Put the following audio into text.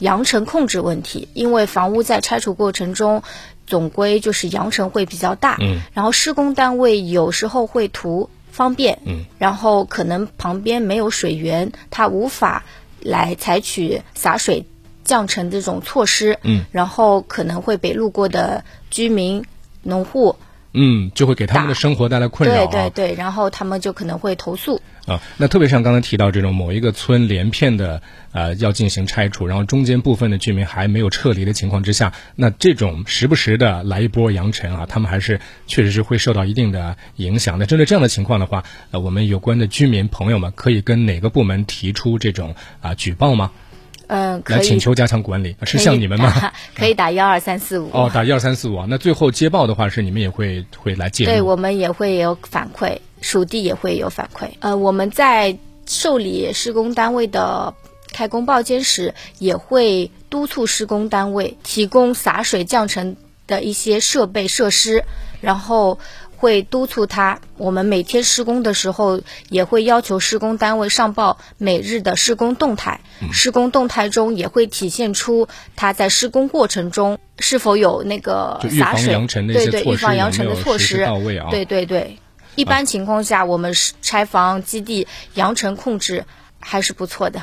扬尘控制问题，因为房屋在拆除过程中，总归就是扬尘会比较大。嗯，然后施工单位有时候会图方便，嗯，然后可能旁边没有水源，它无法来采取洒水降尘这种措施，嗯，然后可能会被路过的居民、农户。嗯，就会给他们的生活带来困扰、啊。对对对，然后他们就可能会投诉。啊，那特别像刚才提到这种某一个村连片的呃要进行拆除，然后中间部分的居民还没有撤离的情况之下，那这种时不时的来一波扬尘啊，他们还是确实是会受到一定的影响。那针对这样的情况的话，呃，我们有关的居民朋友们可以跟哪个部门提出这种啊、举报吗？嗯，来请求加强管理，是像你们吗？可以打幺二三四五。哦，打幺二三四五啊。那最后接报的话，是你们也会会来介入？对，我们也会有反馈，属地也会有反馈。呃，我们在受理施工单位的开工报监时，也会督促施工单位提供洒水降尘的一些设备设施，然后。会督促他，我们每天施工的时候也会要求施工单位上报每日的施工动态。嗯、施工动态中也会体现出他在施工过程中是否有那个洒水，对对，预防扬尘的措施到位啊。对对对，一般情况下，我们拆房基地扬尘控制还是不错的。